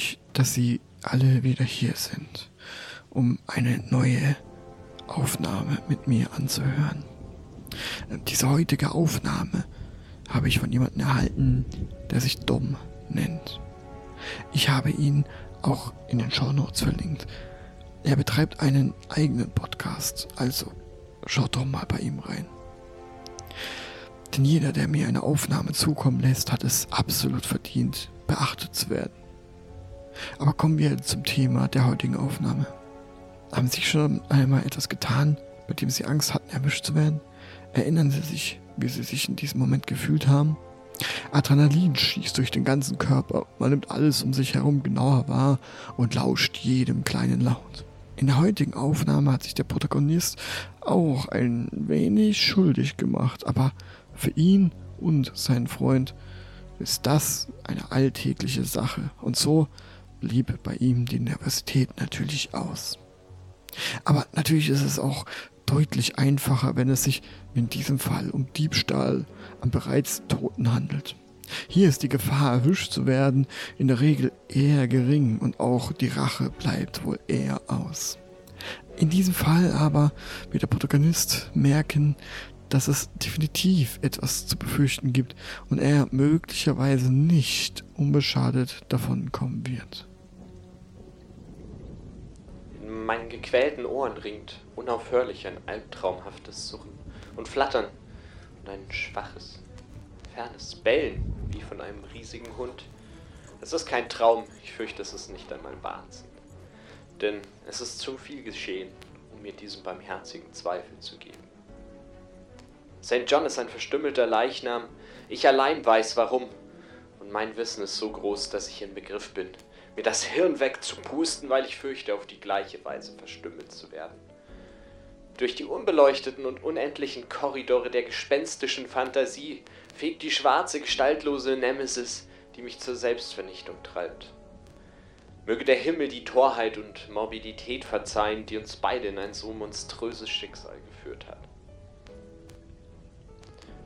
Ich dass Sie alle wieder hier sind, um eine neue Aufnahme mit mir anzuhören. Diese heutige Aufnahme habe ich von jemandem erhalten, der sich Dom nennt. Ich habe ihn auch in den Show Notes verlinkt. Er betreibt einen eigenen Podcast, also schaut doch mal bei ihm rein. Denn jeder, der mir eine Aufnahme zukommen lässt, hat es absolut verdient, beachtet zu werden. Aber kommen wir zum Thema der heutigen Aufnahme. Haben Sie schon einmal etwas getan, bei dem Sie Angst hatten, erwischt zu werden? Erinnern Sie sich, wie Sie sich in diesem Moment gefühlt haben? Adrenalin schießt durch den ganzen Körper, man nimmt alles um sich herum genauer wahr und lauscht jedem kleinen Laut. In der heutigen Aufnahme hat sich der Protagonist auch ein wenig schuldig gemacht, aber für ihn und seinen Freund ist das eine alltägliche Sache und so blieb bei ihm die Nervosität natürlich aus. Aber natürlich ist es auch deutlich einfacher, wenn es sich in diesem Fall um Diebstahl am bereits Toten handelt. Hier ist die Gefahr, erwischt zu werden, in der Regel eher gering und auch die Rache bleibt wohl eher aus. In diesem Fall aber wird der Protagonist merken, dass es definitiv etwas zu befürchten gibt und er möglicherweise nicht unbeschadet davon kommen wird. In meinen gequälten Ohren ringt unaufhörlich ein albtraumhaftes Suchen und Flattern und ein schwaches, fernes Bellen wie von einem riesigen Hund. Es ist kein Traum, ich fürchte, es ist nicht einmal Wahnsinn. Denn es ist zu viel geschehen, um mir diesen barmherzigen Zweifel zu geben. St. John ist ein verstümmelter Leichnam. Ich allein weiß warum. Und mein Wissen ist so groß, dass ich in Begriff bin, mir das Hirn wegzupusten, weil ich fürchte, auf die gleiche Weise verstümmelt zu werden. Durch die unbeleuchteten und unendlichen Korridore der gespenstischen Fantasie fegt die schwarze, gestaltlose Nemesis, die mich zur Selbstvernichtung treibt. Möge der Himmel die Torheit und Morbidität verzeihen, die uns beide in ein so monströses Schicksal geführt hat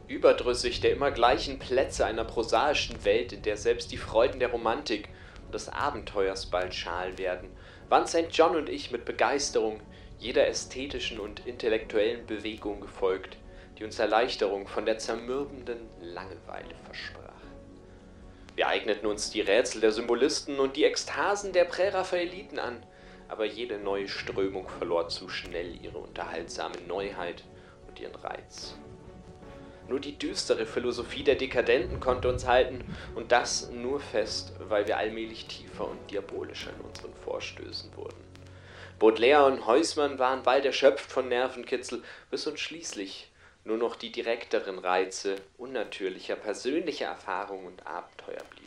überdrüssig der immer gleichen Plätze einer prosaischen Welt, in der selbst die Freuden der Romantik des Abenteuers bald schal werden, waren St. John und ich mit Begeisterung jeder ästhetischen und intellektuellen Bewegung gefolgt, die uns Erleichterung von der zermürbenden Langeweile versprach. Wir eigneten uns die Rätsel der Symbolisten und die Ekstasen der Präraphaeliten an, aber jede neue Strömung verlor zu schnell ihre unterhaltsame Neuheit und ihren Reiz. Nur die düstere Philosophie der Dekadenten konnte uns halten, und das nur fest, weil wir allmählich tiefer und diabolischer in unseren Vorstößen wurden. Baudelaire und Heusmann waren bald erschöpft von Nervenkitzel, bis uns schließlich nur noch die direkteren Reize unnatürlicher persönlicher Erfahrungen und Abenteuer blieben.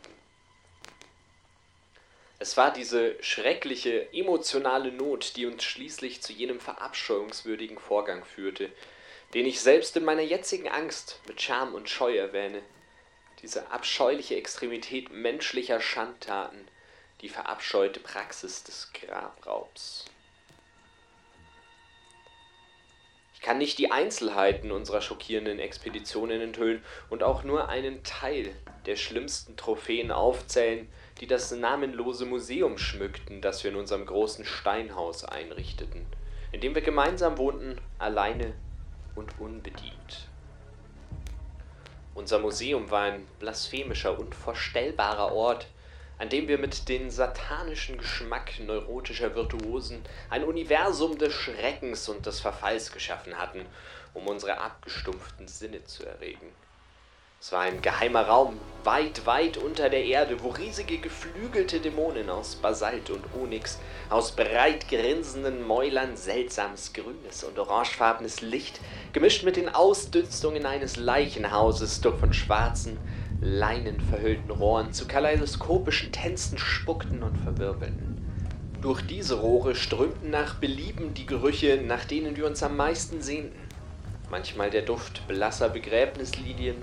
Es war diese schreckliche emotionale Not, die uns schließlich zu jenem verabscheuungswürdigen Vorgang führte, den ich selbst in meiner jetzigen Angst mit Scham und Scheu erwähne, diese abscheuliche Extremität menschlicher Schandtaten, die verabscheute Praxis des Grabraubs. Ich kann nicht die Einzelheiten unserer schockierenden Expeditionen enthüllen und auch nur einen Teil der schlimmsten Trophäen aufzählen, die das namenlose Museum schmückten, das wir in unserem großen Steinhaus einrichteten, in dem wir gemeinsam wohnten, alleine und unbedient. Unser Museum war ein blasphemischer, unvorstellbarer Ort, an dem wir mit dem satanischen Geschmack neurotischer Virtuosen ein Universum des Schreckens und des Verfalls geschaffen hatten, um unsere abgestumpften Sinne zu erregen. Es war ein geheimer Raum, weit, weit unter der Erde, wo riesige geflügelte Dämonen aus Basalt und Onyx, aus breit grinsenden Mäulern seltsames grünes und orangefarbenes Licht, gemischt mit den Ausdünstungen eines Leichenhauses durch von schwarzen, leinenverhüllten Rohren zu kaleidoskopischen Tänzen spuckten und verwirbelten. Durch diese Rohre strömten nach Belieben die Gerüche, nach denen wir uns am meisten sehnten. Manchmal der Duft blasser Begräbnislilien,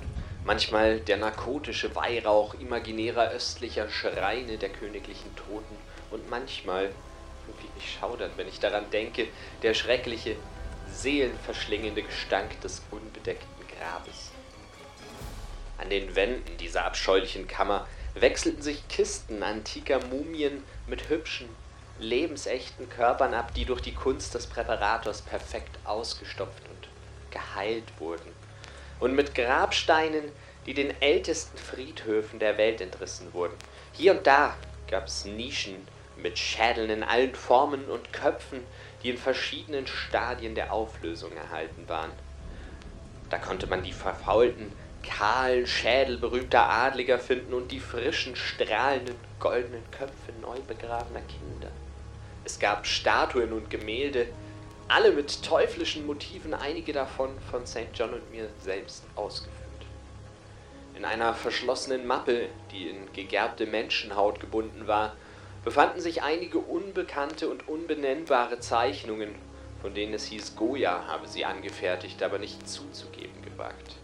manchmal der narkotische Weihrauch imaginärer östlicher Schreine der königlichen Toten und manchmal, wie mich schaudert, wenn ich daran denke, der schreckliche, seelenverschlingende Gestank des unbedeckten Grabes. An den Wänden dieser abscheulichen Kammer wechselten sich Kisten antiker Mumien mit hübschen, lebensechten Körpern ab, die durch die Kunst des Präparators perfekt ausgestopft und geheilt wurden, und mit Grabsteinen, die den ältesten Friedhöfen der Welt entrissen wurden. Hier und da gab es Nischen mit Schädeln in allen Formen und Köpfen, die in verschiedenen Stadien der Auflösung erhalten waren. Da konnte man die verfaulten, kahlen Schädel berühmter Adliger finden und die frischen, strahlenden, goldenen Köpfe neu begrabener Kinder. Es gab Statuen und Gemälde, alle mit teuflischen Motiven, einige davon von St. John und mir selbst ausgeführt. In einer verschlossenen Mappe, die in gegerbte Menschenhaut gebunden war, befanden sich einige unbekannte und unbenennbare Zeichnungen, von denen es hieß, Goya habe sie angefertigt, aber nicht zuzugeben gewagt.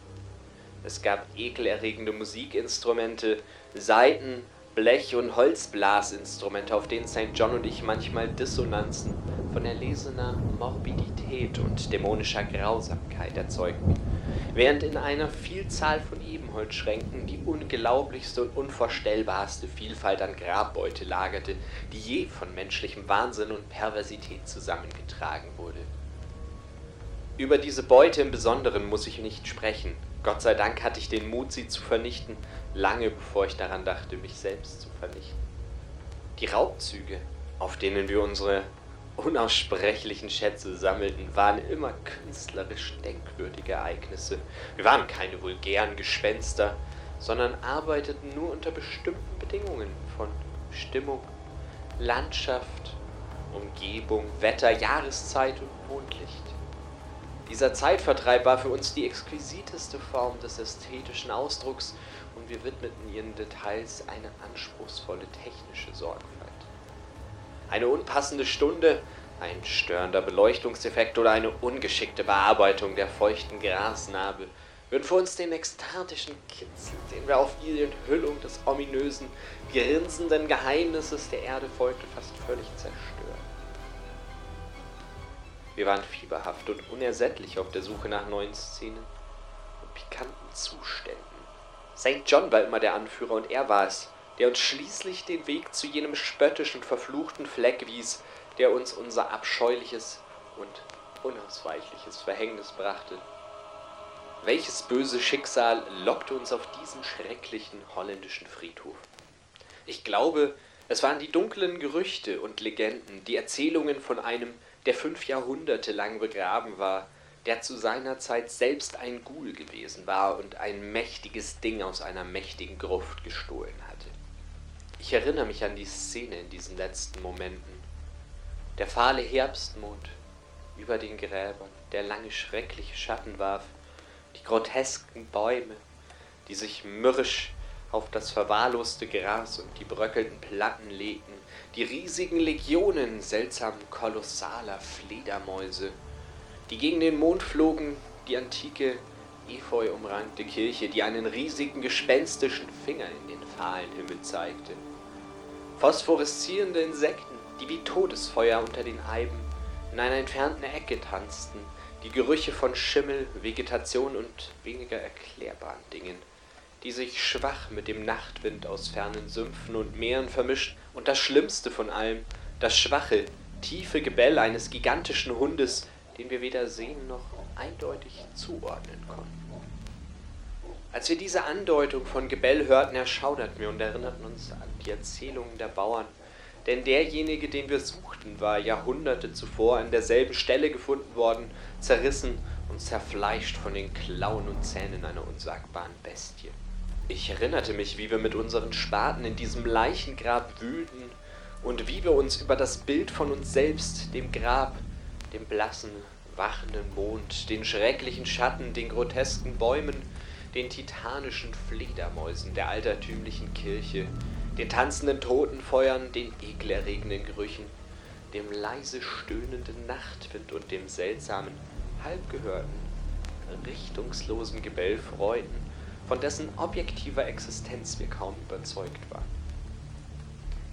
Es gab ekelerregende Musikinstrumente, Saiten, Blech- und Holzblasinstrumente, auf denen St. John und ich manchmal Dissonanzen von erlesener Morbidität und dämonischer Grausamkeit erzeugten, während in einer Vielzahl von Ebenholzschränken die unglaublichste und unvorstellbarste Vielfalt an Grabbeute lagerte, die je von menschlichem Wahnsinn und Perversität zusammengetragen wurde. Über diese Beute im Besonderen muss ich nicht sprechen. Gott sei Dank hatte ich den Mut, sie zu vernichten, lange bevor ich daran dachte, mich selbst zu vernichten. Die Raubzüge, auf denen wir unsere unaussprechlichen Schätze sammelten, waren immer künstlerisch denkwürdige Ereignisse. Wir waren keine vulgären Gespenster, sondern arbeiteten nur unter bestimmten Bedingungen von Stimmung, Landschaft, Umgebung, Wetter, Jahreszeit und Mondlicht. Dieser Zeitvertreib war für uns die exquisiteste Form des ästhetischen Ausdrucks und wir widmeten ihren Details eine anspruchsvolle technische Sorgfalt. Eine unpassende Stunde, ein störender Beleuchtungseffekt oder eine ungeschickte Bearbeitung der feuchten Grasnarbe würden für uns den ekstatischen Kitzel, den wir auf die Enthüllung des ominösen, grinsenden Geheimnisses der Erde folgte, fast völlig zerstören. Wir waren fieberhaft und unersättlich auf der Suche nach neuen Szenen und pikanten Zuständen. St. John war immer der Anführer und er war es, der uns schließlich den Weg zu jenem spöttischen, verfluchten Fleck wies, der uns unser abscheuliches und unausweichliches Verhängnis brachte. Welches böse Schicksal lockte uns auf diesen schrecklichen holländischen Friedhof? Ich glaube, es waren die dunklen Gerüchte und Legenden, die Erzählungen von einem, der fünf Jahrhunderte lang begraben war, der zu seiner Zeit selbst ein Ghoul gewesen war und ein mächtiges Ding aus einer mächtigen Gruft gestohlen hatte. Ich erinnere mich an die Szene in diesen letzten Momenten. Der fahle Herbstmond über den Gräbern, der lange schreckliche Schatten warf, die grotesken Bäume, die sich mürrisch auf das verwahrloste Gras und die bröckelnden Platten legten, die riesigen Legionen seltsam kolossaler Fledermäuse, die gegen den Mond flogen, die antike, efeu umrankte Kirche, die einen riesigen gespenstischen Finger in den fahlen Himmel zeigte, phosphoreszierende Insekten, die wie Todesfeuer unter den Eiben in einer entfernten Ecke tanzten, die Gerüche von Schimmel, Vegetation und weniger erklärbaren Dingen, die sich schwach mit dem Nachtwind aus fernen Sümpfen und Meeren vermischt, und das Schlimmste von allem, das schwache, tiefe Gebell eines gigantischen Hundes, den wir weder sehen noch eindeutig zuordnen konnten. Als wir diese Andeutung von Gebell hörten, erschauderten wir und erinnerten uns an die Erzählungen der Bauern, denn derjenige, den wir suchten, war Jahrhunderte zuvor an derselben Stelle gefunden worden, zerrissen und zerfleischt von den Klauen und Zähnen einer unsagbaren Bestie. Ich erinnerte mich, wie wir mit unseren Spaten in diesem Leichengrab wühlten und wie wir uns über das Bild von uns selbst, dem Grab, dem blassen, wachenden Mond, den schrecklichen Schatten, den grotesken Bäumen, den titanischen Fledermäusen der altertümlichen Kirche, den tanzenden Totenfeuern, den ekelerregenden Gerüchen, dem leise stöhnenden Nachtwind und dem seltsamen, halbgehörten, richtungslosen Gebell freuten, von dessen objektiver Existenz wir kaum überzeugt waren.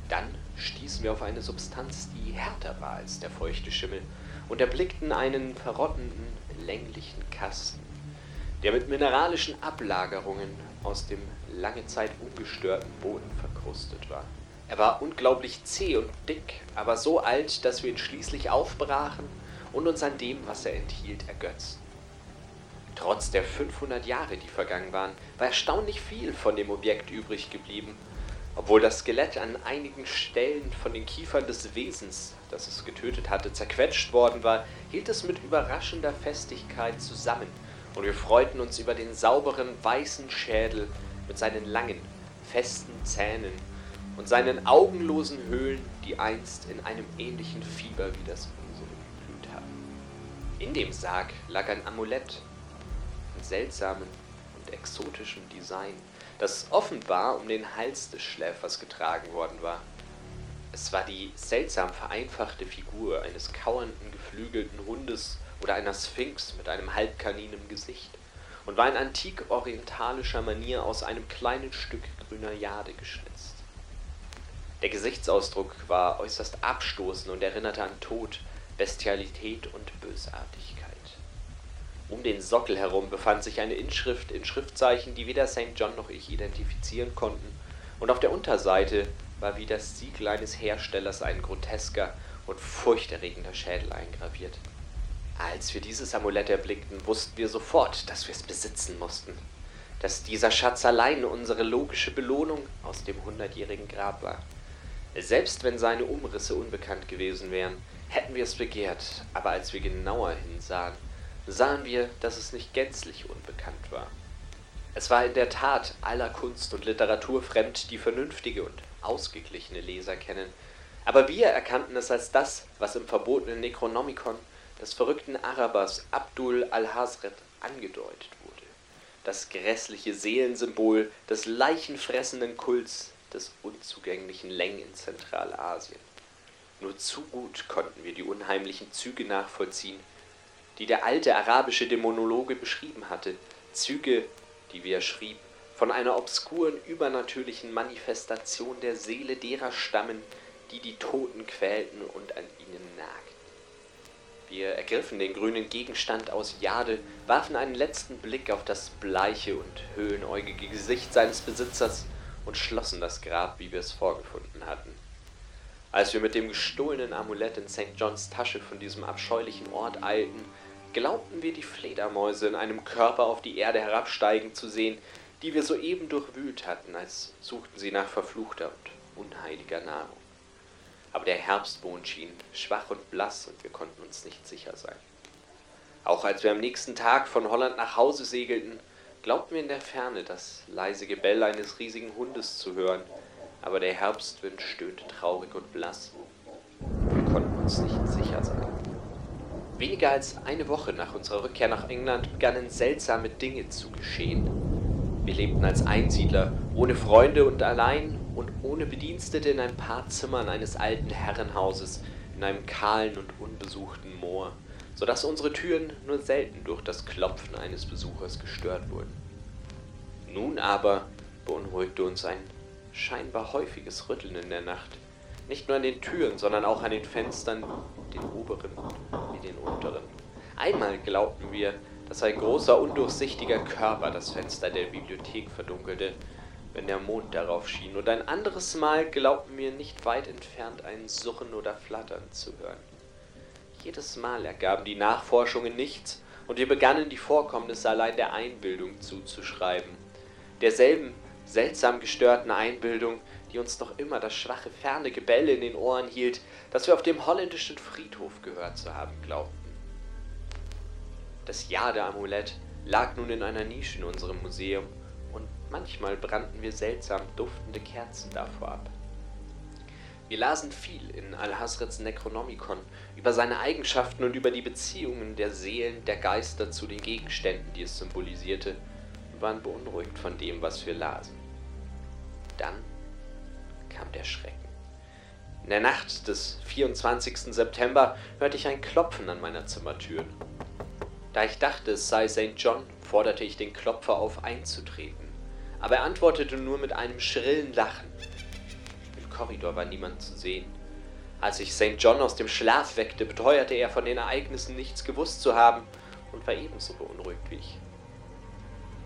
Dann stießen wir auf eine Substanz, die härter war als der feuchte Schimmel, und erblickten einen verrottenden, länglichen Kasten, der mit mineralischen Ablagerungen aus dem lange Zeit ungestörten Boden verkrustet war. Er war unglaublich zäh und dick, aber so alt, dass wir ihn schließlich aufbrachen und uns an dem, was er enthielt, ergötzten. Trotz der 500 Jahre, die vergangen waren, war erstaunlich viel von dem Objekt übrig geblieben. Obwohl das Skelett an einigen Stellen von den Kiefern des Wesens, das es getötet hatte, zerquetscht worden war, hielt es mit überraschender Festigkeit zusammen, und wir freuten uns über den sauberen, weißen Schädel mit seinen langen, festen Zähnen und seinen augenlosen Höhlen, die einst in einem ähnlichen Fieber wie das unsere geglüht haben. In dem Sarg lag ein Amulett, seltsamen und exotischen Design, das offenbar um den Hals des Schläfers getragen worden war. Es war die seltsam vereinfachte Figur eines kauernden, geflügelten Hundes oder einer Sphinx mit einem Halbkanin im Gesicht und war in antik-orientalischer Manier aus einem kleinen Stück grüner Jade geschnitzt. Der Gesichtsausdruck war äußerst abstoßend und erinnerte an Tod, Bestialität und Bösartigkeit. Um den Sockel herum befand sich eine Inschrift in Schriftzeichen, die weder St. John noch ich identifizieren konnten, und auf der Unterseite war wie das Siegel eines Herstellers ein grotesker und furchterregender Schädel eingraviert. Als wir dieses Amulett erblickten, wussten wir sofort, dass wir es besitzen mussten, dass dieser Schatz allein unsere logische Belohnung aus dem hundertjährigen Grab war. Selbst wenn seine Umrisse unbekannt gewesen wären, hätten wir es begehrt, aber als wir genauer hinsahen, sahen wir, dass es nicht gänzlich unbekannt war. Es war in der Tat aller Kunst und Literatur fremd, die vernünftige und ausgeglichene Leser kennen, aber wir erkannten es als das, was im verbotenen Necronomicon des verrückten Arabers Abdul al-Hazret angedeutet wurde. Das grässliche Seelensymbol des leichenfressenden Kults des unzugänglichen Leng in Zentralasien. Nur zu gut konnten wir die unheimlichen Züge nachvollziehen, die der alte arabische Dämonologe beschrieben hatte, Züge, die, wie er schrieb, von einer obskuren übernatürlichen Manifestation der Seele derer stammen, die die Toten quälten und an ihnen nagten. Wir ergriffen den grünen Gegenstand aus Jade, warfen einen letzten Blick auf das bleiche und höhenäugige Gesicht seines Besitzers und schlossen das Grab, wie wir es vorgefunden hatten. Als wir mit dem gestohlenen Amulett in St. Johns Tasche von diesem abscheulichen Ort eilten, glaubten wir die Fledermäuse in einem Körper auf die Erde herabsteigen zu sehen, die wir soeben durchwühlt hatten, als suchten sie nach verfluchter und unheiliger Nahrung. Aber der Herbstmond schien schwach und blass und wir konnten uns nicht sicher sein. Auch als wir am nächsten Tag von Holland nach Hause segelten, glaubten wir in der Ferne das leise Gebell eines riesigen Hundes zu hören, aber der Herbstwind stöhnte traurig und blass. Wir konnten uns nicht sicher sein. Weniger als eine Woche nach unserer Rückkehr nach England begannen seltsame Dinge zu geschehen. Wir lebten als Einsiedler, ohne Freunde und allein und ohne Bedienstete in ein paar Zimmern eines alten Herrenhauses in einem kahlen und unbesuchten Moor, so dass unsere Türen nur selten durch das Klopfen eines Besuchers gestört wurden. Nun aber beunruhigte uns ein scheinbar häufiges Rütteln in der Nacht, nicht nur an den Türen, sondern auch an den Fenstern, den oberen wie den unteren. Einmal glaubten wir, dass ein großer, undurchsichtiger Körper das Fenster der Bibliothek verdunkelte, wenn der Mond darauf schien, und ein anderes Mal glaubten wir nicht weit entfernt ein Surren oder Flattern zu hören. Jedes Mal ergaben die Nachforschungen nichts, und wir begannen die Vorkommnisse allein der Einbildung zuzuschreiben, derselben seltsam gestörten Einbildung, die uns noch immer das schwache, ferne Gebelle in den Ohren hielt, das wir auf dem holländischen Friedhof gehört zu haben glaubten. Das Jade-Amulett lag nun in einer Nische in unserem Museum und manchmal brannten wir seltsam duftende Kerzen davor ab. Wir lasen viel in Al-Hasrets Necronomicon über seine Eigenschaften und über die Beziehungen der Seelen der Geister zu den Gegenständen, die es symbolisierte, und waren beunruhigt von dem, was wir lasen. Dann kam der Schrecken. In der Nacht des 24. September hörte ich ein Klopfen an meiner Zimmertür. Da ich dachte, es sei St. John, forderte ich den Klopfer auf, einzutreten. Aber er antwortete nur mit einem schrillen Lachen. Im Korridor war niemand zu sehen. Als ich St. John aus dem Schlaf weckte, beteuerte er von den Ereignissen nichts gewusst zu haben und war ebenso beunruhigt wie ich.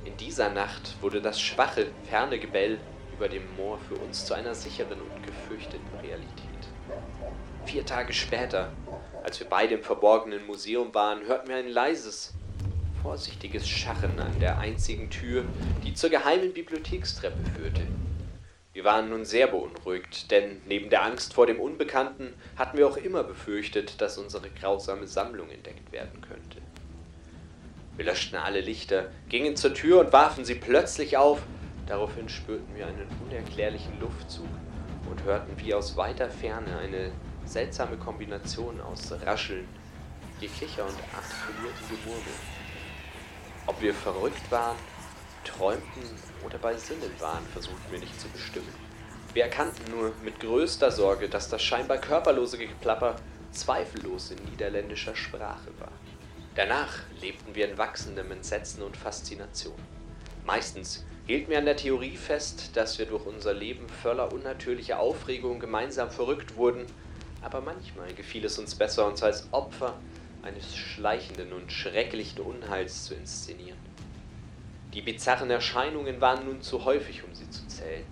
In dieser Nacht wurde das schwache, ferne Gebell über dem Moor für uns zu einer sicheren und gefürchteten Realität. Vier Tage später, als wir beide im verborgenen Museum waren, hörten wir ein leises, vorsichtiges Scharren an der einzigen Tür, die zur geheimen Bibliothekstreppe führte. Wir waren nun sehr beunruhigt, denn neben der Angst vor dem Unbekannten hatten wir auch immer befürchtet, dass unsere grausame Sammlung entdeckt werden könnte. Wir löschten alle Lichter, gingen zur Tür und warfen sie plötzlich auf. Daraufhin spürten wir einen unerklärlichen Luftzug und hörten wie aus weiter Ferne eine seltsame Kombination aus Rascheln, Gekicher und artikuliertem Gemurmel. Ob wir verrückt waren, träumten oder bei Sinnen waren, versuchten wir nicht zu bestimmen. Wir erkannten nur mit größter Sorge, dass das scheinbar körperlose Geplapper zweifellos in niederländischer Sprache war. Danach lebten wir in wachsendem Entsetzen und Faszination. Meistens hielten wir an der Theorie fest, dass wir durch unser Leben voller unnatürlicher Aufregung gemeinsam verrückt wurden, aber manchmal gefiel es uns besser, uns als Opfer eines schleichenden und schrecklichen Unheils zu inszenieren. Die bizarren Erscheinungen waren nun zu häufig, um sie zu zählen.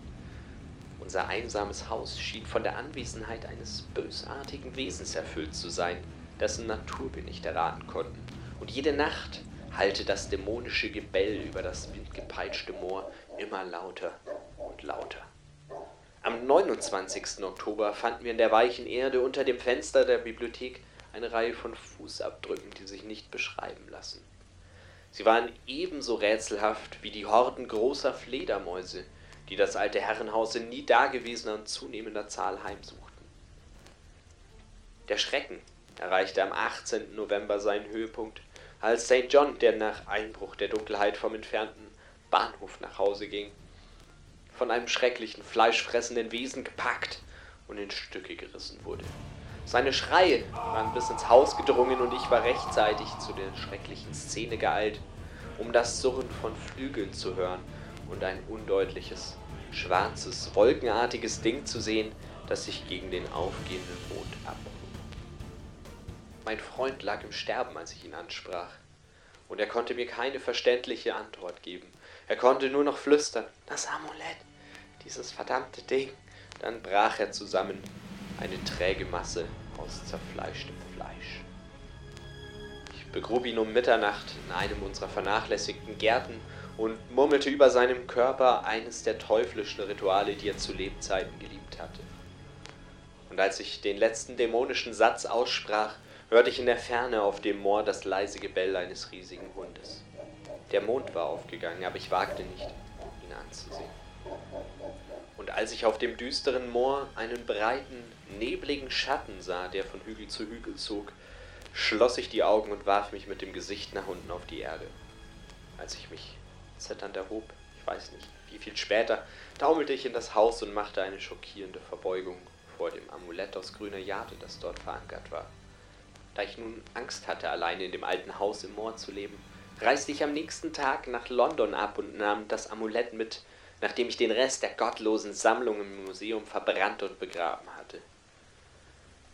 Unser einsames Haus schien von der Anwesenheit eines bösartigen Wesens erfüllt zu sein, dessen Natur wir nicht erraten konnten. Und jede Nacht hallte das dämonische Gebell über das windgepeitschte Moor immer lauter und lauter. Am 29. Oktober fanden wir in der weichen Erde unter dem Fenster der Bibliothek eine Reihe von Fußabdrücken, die sich nicht beschreiben lassen. Sie waren ebenso rätselhaft wie die Horden großer Fledermäuse, die das alte Herrenhaus in nie dagewesener und zunehmender Zahl heimsuchten. Der Schrecken erreichte am 18. November seinen Höhepunkt, als St. John, der nach Einbruch der Dunkelheit vom entfernten Bahnhof nach Hause ging, von einem schrecklichen, fleischfressenden Wesen gepackt und in Stücke gerissen wurde. Seine Schreie waren bis ins Haus gedrungen und ich war rechtzeitig zu der schrecklichen Szene geeilt, um das Surren von Flügeln zu hören und ein undeutliches, schwarzes, wolkenartiges Ding zu sehen, das sich gegen den aufgehenden Mond abhob. Mein Freund lag im Sterben, als ich ihn ansprach, und er konnte mir keine verständliche Antwort geben. Er konnte nur noch flüstern, das Amulett, dieses verdammte Ding. Dann brach er zusammen, eine träge Masse aus zerfleischtem Fleisch. Ich begrub ihn um Mitternacht in einem unserer vernachlässigten Gärten und murmelte über seinem Körper eines der teuflischen Rituale, die er zu Lebzeiten geliebt hatte. Und als ich den letzten dämonischen Satz aussprach, hörte ich in der Ferne auf dem Moor das leise Gebell eines riesigen Hundes. Der Mond war aufgegangen, aber ich wagte nicht, ihn anzusehen. Und als ich auf dem düsteren Moor einen breiten, nebligen Schatten sah, der von Hügel zu Hügel zog, schloss ich die Augen und warf mich mit dem Gesicht nach unten auf die Erde. Als ich mich zitternd erhob, ich weiß nicht, wie viel später, taumelte ich in das Haus und machte eine schockierende Verbeugung vor dem Amulett aus grüner Jade, das dort verankert war. Da ich nun Angst hatte, alleine in dem alten Haus im Moor zu leben, reiste ich am nächsten Tag nach London ab und nahm das Amulett mit, nachdem ich den Rest der gottlosen Sammlung im Museum verbrannt und begraben hatte.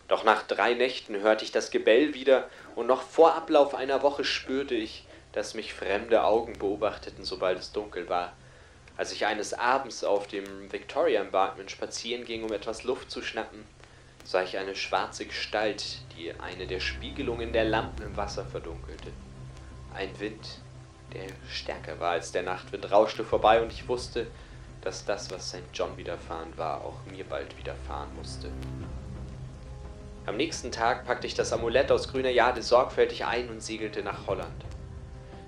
Doch nach drei Nächten hörte ich das Gebell wieder, und noch vor Ablauf einer Woche spürte ich, dass mich fremde Augen beobachteten, sobald es dunkel war. Als ich eines Abends auf dem Victoria Embankment spazieren ging, um etwas Luft zu schnappen, sah ich eine schwarze Gestalt, die eine der Spiegelungen der Lampen im Wasser verdunkelte. Ein Wind, der stärker war als der Nachtwind, rauschte vorbei und ich wusste, dass das, was St. John widerfahren war, auch mir bald widerfahren musste. Am nächsten Tag packte ich das Amulett aus grüner Jade sorgfältig ein und segelte nach Holland.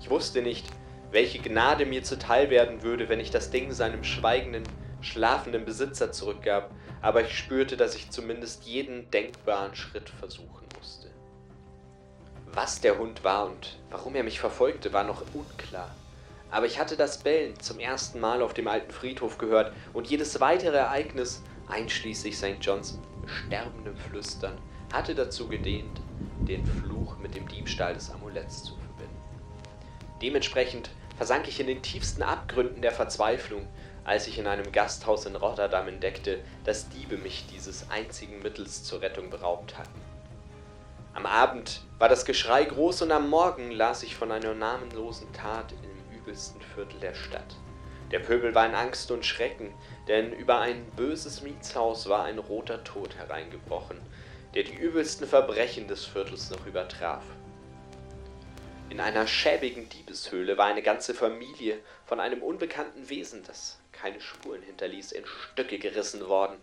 Ich wusste nicht, welche Gnade mir zuteil werden würde, wenn ich das Ding seinem schweigenden, schlafenden Besitzer zurückgab, aber ich spürte, dass ich zumindest jeden denkbaren Schritt versuchen musste. Was der Hund war und warum er mich verfolgte, war noch unklar. Aber ich hatte das Bellen zum ersten Mal auf dem alten Friedhof gehört und jedes weitere Ereignis, einschließlich St. Johns sterbendem Flüstern, hatte dazu gedient, den Fluch mit dem Diebstahl des Amuletts zu verbinden. Dementsprechend versank ich in den tiefsten Abgründen der Verzweiflung, als ich in einem Gasthaus in Rotterdam entdeckte, dass Diebe mich dieses einzigen Mittels zur Rettung beraubt hatten. Am Abend war das Geschrei groß und am Morgen las ich von einer namenlosen Tat im übelsten Viertel der Stadt. Der Pöbel war in Angst und Schrecken, denn über ein böses Mietshaus war ein roter Tod hereingebrochen, der die übelsten Verbrechen des Viertels noch übertraf. In einer schäbigen Diebeshöhle war eine ganze Familie von einem unbekannten Wesen, das keine Spuren hinterließ, in Stücke gerissen worden,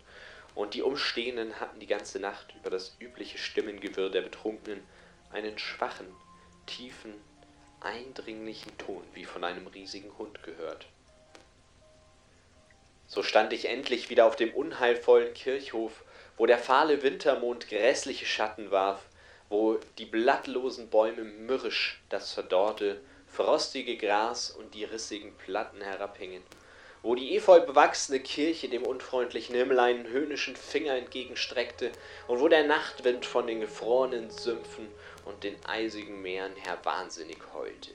und die Umstehenden hatten die ganze Nacht über das übliche Stimmengewirr der Betrunkenen einen schwachen, tiefen, eindringlichen Ton wie von einem riesigen Hund gehört. So stand ich endlich wieder auf dem unheilvollen Kirchhof, wo der fahle Wintermond grässliche Schatten warf, wo die blattlosen Bäume mürrisch das verdorrte, frostige Gras und die rissigen Platten herabhingen, wo die efeu bewachsene Kirche dem unfreundlichen Himmel einen höhnischen Finger entgegenstreckte und wo der Nachtwind von den gefrorenen Sümpfen und den eisigen Meeren her wahnsinnig heulte.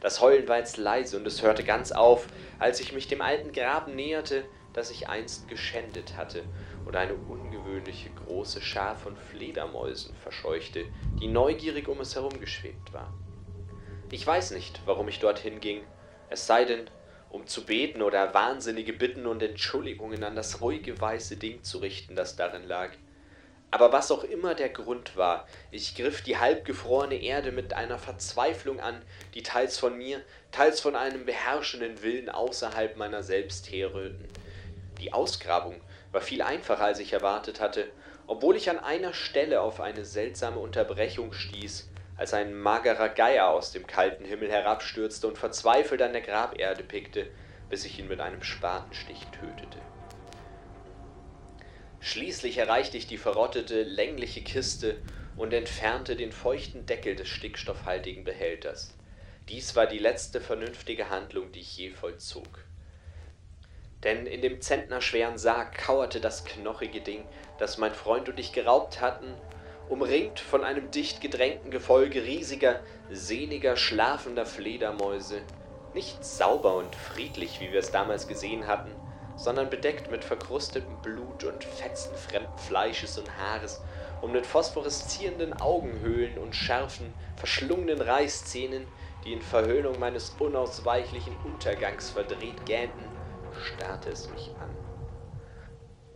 Das Heulen war jetzt leise und es hörte ganz auf, als ich mich dem alten Graben näherte, das ich einst geschändet hatte und eine ungewöhnliche große Schar von Fledermäusen verscheuchte, die neugierig um es herumgeschwebt war. Ich weiß nicht, warum ich dorthin ging, es sei denn, um zu beten oder wahnsinnige Bitten und Entschuldigungen an das ruhige weiße Ding zu richten, das darin lag. Aber was auch immer der Grund war, ich griff die halbgefrorene Erde mit einer Verzweiflung an, die teils von mir, teils von einem beherrschenden Willen außerhalb meiner selbst herrührten. Die Ausgrabung war viel einfacher, als ich erwartet hatte, obwohl ich an einer Stelle auf eine seltsame Unterbrechung stieß, als ein magerer Geier aus dem kalten Himmel herabstürzte und verzweifelt an der Graberde pickte, bis ich ihn mit einem Spatenstich tötete. Schließlich erreichte ich die verrottete, längliche Kiste und entfernte den feuchten Deckel des stickstoffhaltigen Behälters. Dies war die letzte vernünftige Handlung, die ich je vollzog denn in dem zentnerschweren Sarg kauerte das knochige Ding, das mein Freund und ich geraubt hatten, umringt von einem dicht gedrängten Gefolge riesiger, sehniger, schlafender Fledermäuse, nicht sauber und friedlich, wie wir es damals gesehen hatten, sondern bedeckt mit verkrustetem Blut und Fetzen fremden Fleisches und Haares und mit phosphoreszierenden Augenhöhlen und scharfen, verschlungenen Reißzähnen, die in Verhöhnung meines unausweichlichen Untergangs verdreht gähnten starrte es mich an.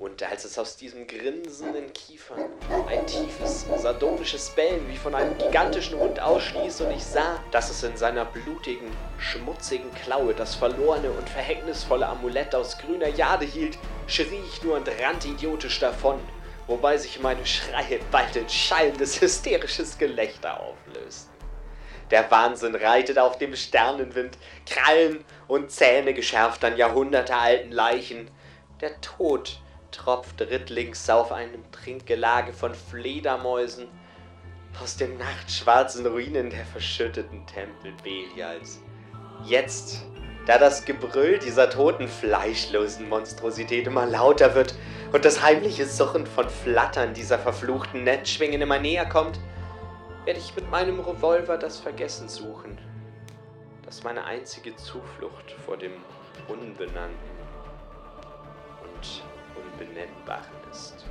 Und als es aus diesem grinsenden Kiefern ein tiefes, sardonisches Bellen wie von einem gigantischen Hund ausstieß und ich sah, dass es in seiner blutigen, schmutzigen Klaue das verlorene und verhängnisvolle Amulett aus grüner Jade hielt, schrie ich nur und rannte idiotisch davon, wobei sich meine Schreie bald in schallendes, hysterisches Gelächter auflösten. Der Wahnsinn reitet auf dem Sternenwind, Krallen und Zähne geschärft an jahrhundertealten Leichen. Der Tod tropft rittlings auf einem Trinkgelage von Fledermäusen aus den nachtschwarzen Ruinen der verschütteten Tempel Belials. Jetzt, da das Gebrüll dieser toten, fleischlosen Monstrosität immer lauter wird und das heimliche Suchen von Flattern dieser verfluchten Netzschwingen immer näher kommt, werde ich mit meinem Revolver das Vergessen suchen. Das ist meine einzige Zuflucht vor dem Unbenannten und Unbenennbaren ist.